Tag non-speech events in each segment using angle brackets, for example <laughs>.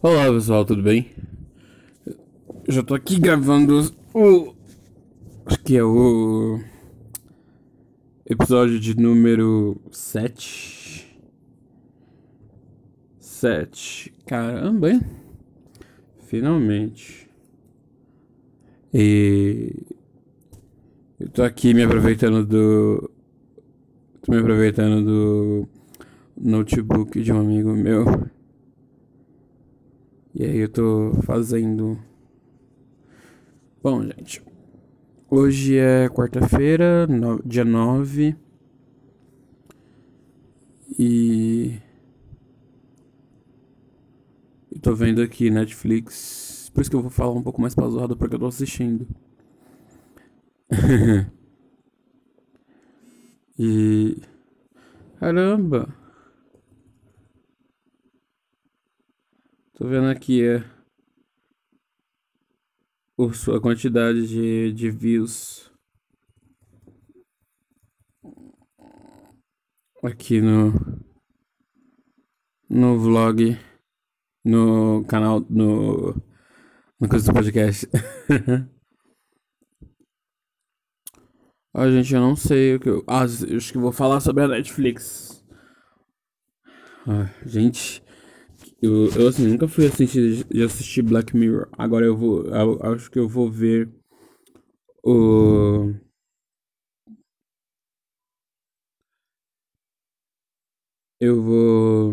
Olá pessoal, tudo bem? Eu já tô aqui gravando o. Acho que é o. Episódio de número 7. 7. Caramba, hein? Finalmente. E. Eu tô aqui me aproveitando do. Tô me aproveitando do notebook de um amigo meu. E aí eu tô fazendo. Bom, gente. Hoje é quarta-feira, no... dia 9. E. Eu tô vendo aqui Netflix. Por isso que eu vou falar um pouco mais pausado porque eu tô assistindo. <laughs> e. Caramba! Tô vendo aqui é, a quantidade de, de views aqui no no vlog no canal no no coisa do podcast. <laughs> ah, gente, eu não sei o que eu, ah, acho que vou falar sobre a Netflix. Ah, gente, eu, eu assim, nunca fui assistir, de assistir Black Mirror. Agora eu vou. Eu, acho que eu vou ver o. Eu vou.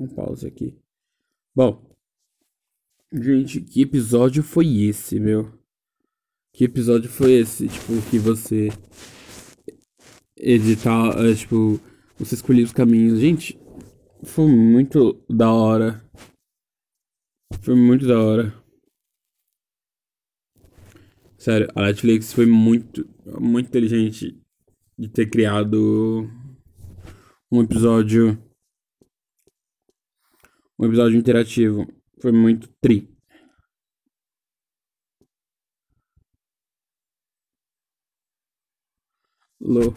Um pause aqui. Bom. Gente, que episódio foi esse, meu? Que episódio foi esse? Tipo, que você editar, é, tipo, você escolher os caminhos. Gente, foi muito da hora. Foi muito da hora. Sério, a Netflix foi muito, muito inteligente de ter criado um episódio. Um episódio interativo. Foi muito tri. Lô.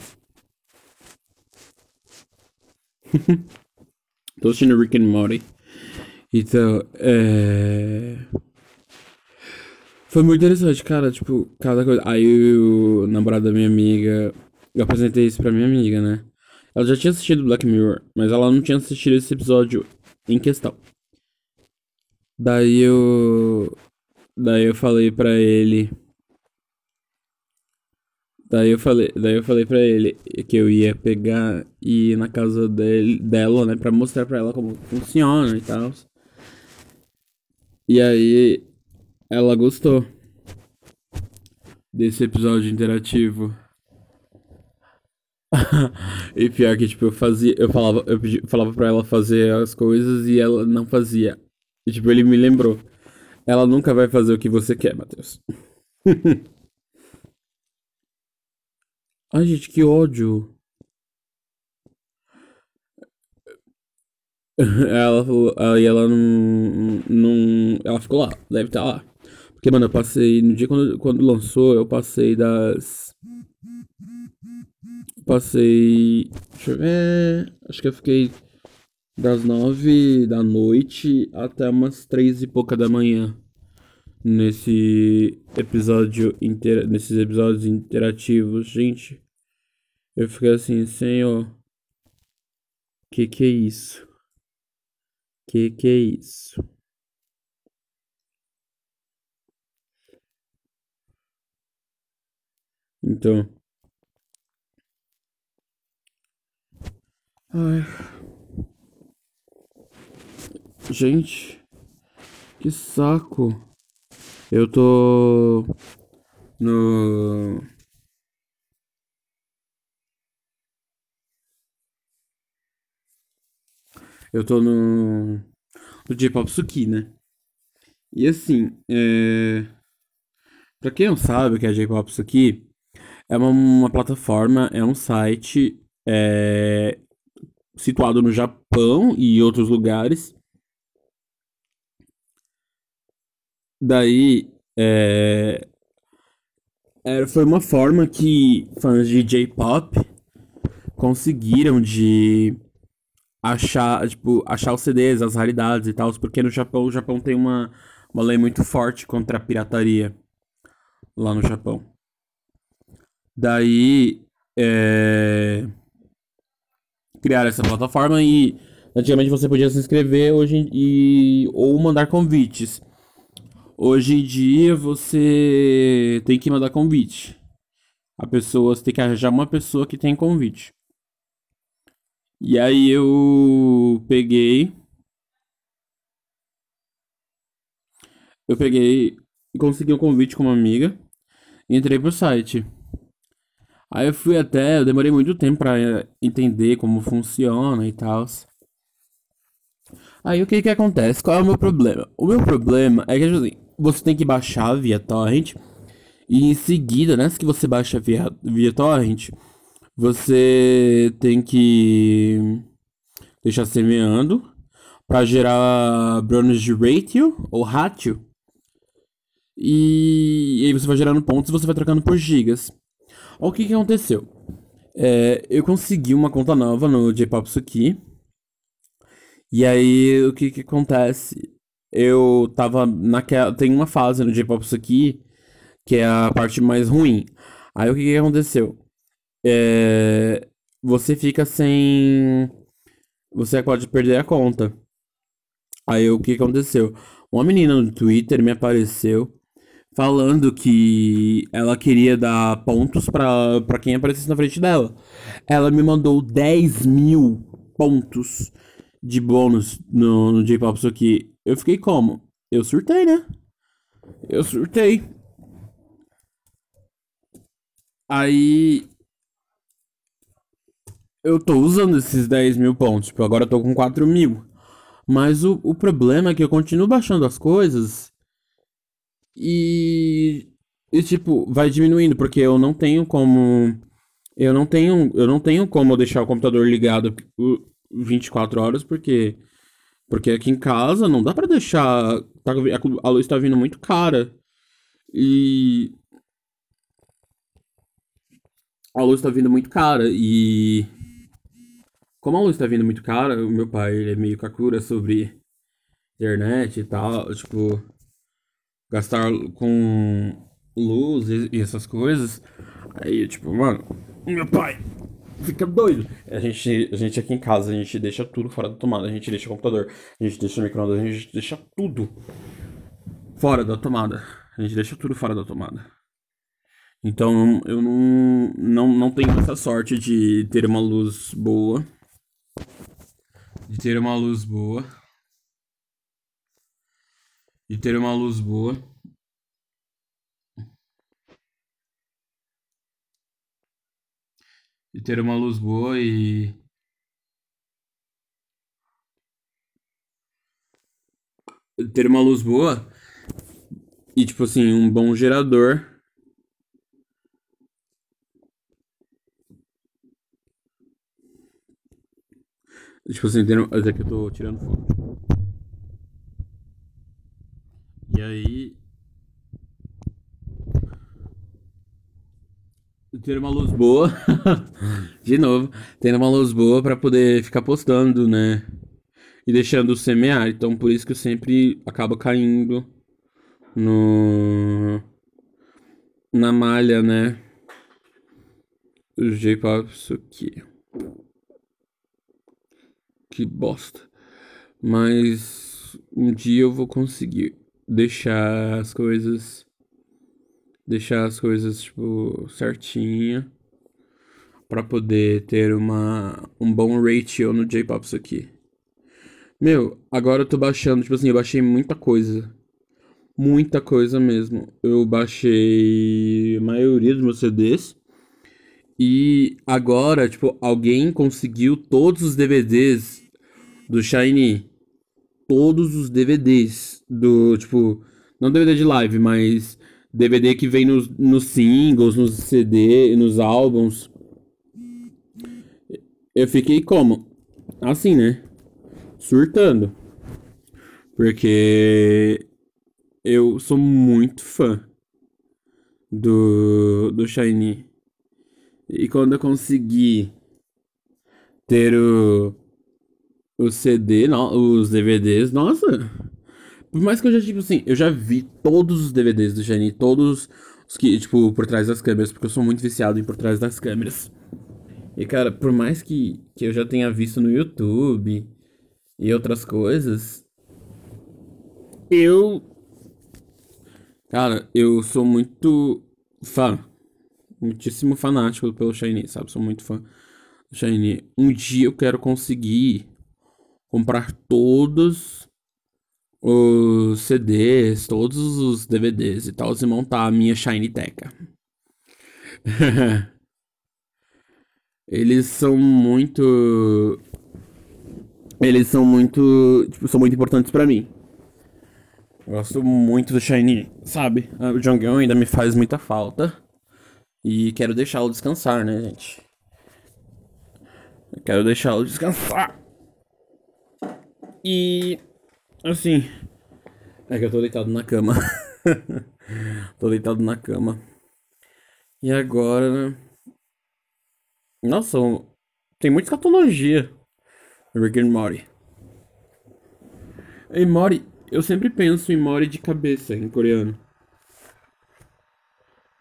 <laughs> Tô assistindo Rick and Morty. Então, é. Foi muito interessante, cara. Tipo, cada coisa. Aí o namorado da minha amiga. Eu apresentei isso pra minha amiga, né? Ela já tinha assistido Black Mirror, mas ela não tinha assistido esse episódio em questão. Daí eu. Daí eu falei pra ele. Daí eu falei, daí eu falei para ele que eu ia pegar e ir na casa dele, dela, né, para mostrar para ela como funciona e tal. E aí ela gostou desse episódio interativo. <laughs> e pior que tipo eu fazia, eu falava, eu pedi, falava para ela fazer as coisas e ela não fazia. E tipo ele me lembrou. Ela nunca vai fazer o que você quer, Matheus. <laughs> Ai, gente, que ódio. <laughs> Ela falou, aí ela não, não. Ela ficou lá, deve estar lá. Porque, mano, eu passei. No dia quando, quando lançou, eu passei das. Passei. Deixa eu ver. Acho que eu fiquei das nove da noite até umas três e pouca da manhã nesse episódio inter... nesses episódios interativos, gente. Eu fiquei assim, senhor, que que é isso? Que que é isso? Então, ai, gente, que saco. Eu tô no. Eu tô no. No J-Pop Suki, né? E assim, é. Pra quem não sabe o que é J-Pop Suki, é uma, uma plataforma, é um site é, situado no Japão e outros lugares Daí, é, é, foi uma forma que fãs de J-pop conseguiram de achar, tipo, achar os CDs, as raridades e tal, porque no Japão, o Japão tem uma, uma lei muito forte contra a pirataria lá no Japão. Daí, é... criaram essa plataforma e antigamente você podia se inscrever hoje e ou mandar convites. Hoje em dia você tem que mandar convite. A pessoa, você tem que arranjar uma pessoa que tem convite. E aí eu peguei. Eu peguei e consegui um convite com uma amiga. E entrei pro site. Aí eu fui até. Eu demorei muito tempo pra entender como funciona e tal. Aí o que que acontece? Qual é o meu problema? O meu problema é que assim, você tem que baixar via torrent. E em seguida, né? Se você baixa via, via torrent você tem que deixar semeando para gerar Brownies de ratio ou ratio. E, e aí você vai gerando pontos e você vai trocando por gigas. Olha o que, que aconteceu. É, eu consegui uma conta nova no J-Pop Suki. E aí o que, que acontece? Eu tava naquela. Tem uma fase no J-Pop Suki que é a parte mais ruim. Aí o que, que aconteceu? é, você fica sem. Você pode perder a conta. Aí o que aconteceu? Uma menina no Twitter me apareceu falando que ela queria dar pontos pra, quem aparecesse na frente dela. Ela me mandou 10 mil pontos de bônus no, no J-Pop, que eu fiquei como? Eu surtei, né? Eu surtei. Aí eu tô usando esses 10 mil pontos. Tipo, agora eu tô com 4 mil. Mas o, o problema é que eu continuo baixando as coisas. E. E tipo, vai diminuindo, porque eu não tenho como. Eu não tenho. Eu não tenho como deixar o computador ligado 24 horas, porque. Porque aqui em casa não dá para deixar. Tá, a luz tá vindo muito cara. E. A luz tá vindo muito cara. E. Como a luz está vindo muito cara, o meu pai ele é meio kakura sobre internet e tal, tipo, gastar com luz e, essas coisas. Aí, tipo, mano, meu pai fica doido. A gente, a gente aqui em casa, a gente deixa tudo fora da tomada. A gente deixa o computador, a gente deixa o micro-ondas, a gente deixa tudo fora da tomada. A gente deixa tudo fora da tomada. Então eu não, não, não tenho essa sorte de ter uma luz boa de ter uma luz boa, de ter uma luz boa. De ter uma luz boa e ter uma luz boa e tipo assim, um bom gerador Tipo assim, até que eu tô tirando foto. E aí. Ter uma luz boa. <laughs> De novo. Tendo uma luz boa para poder ficar postando, né? E deixando semear. Então por isso que eu sempre acabo caindo no. Na malha, né? O J-Pop aqui que bosta. Mas um dia eu vou conseguir deixar as coisas deixar as coisas tipo certinha para poder ter uma um bom ratio no J-pop isso aqui. Meu, agora eu tô baixando, tipo assim, eu baixei muita coisa. Muita coisa mesmo. Eu baixei a maioria dos meus CDs. E agora, tipo, alguém conseguiu todos os DVDs do Shiny todos os DVDs do, tipo, não DVD de live, mas DVD que vem nos, nos singles, nos CD, nos álbuns. Eu fiquei como? Assim, né? Surtando. Porque eu sou muito fã do, do Shiny. E quando eu consegui ter o os CD, os DVDs, nossa. Por mais que eu já, tipo assim, eu já vi todos os DVDs do Shiny, todos os que, tipo, por trás das câmeras, porque eu sou muito viciado em por trás das câmeras. E, cara, por mais que, que eu já tenha visto no YouTube e outras coisas, eu. Cara, eu sou muito fã. Muitíssimo fanático pelo Shiny, sabe? Sou muito fã do Shiny. Um dia eu quero conseguir comprar todos os CDs, todos os DVDs e tal, e montar a minha Shiny Teca. <laughs> Eles são muito. Eles são muito. Tipo, são muito importantes para mim. Gosto muito do Shiny, sabe? Ah, o Jonghyun ainda me faz muita falta. E quero deixá-lo descansar, né, gente? quero deixá-lo descansar. E. Assim. É que eu tô deitado na cama. <laughs> tô deitado na cama. E agora. Nossa, tem muita escatologia. Rick and Morty. E Mori, eu sempre penso em Mori de cabeça em coreano.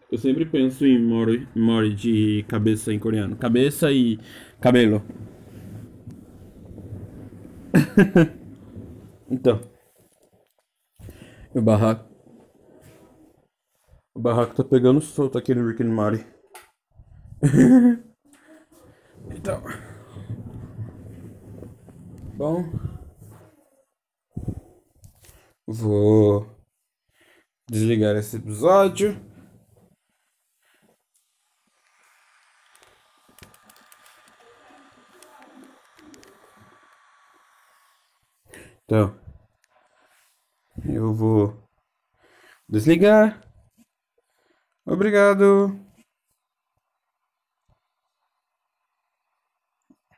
Eu sempre penso em Mori, Mori de cabeça em coreano. Cabeça e cabelo. <laughs> então. O barraco. O barraco tá pegando solto aqui no Rick and Morty. <laughs> então. Bom. Vou desligar esse episódio. Então, eu vou desligar. Obrigado.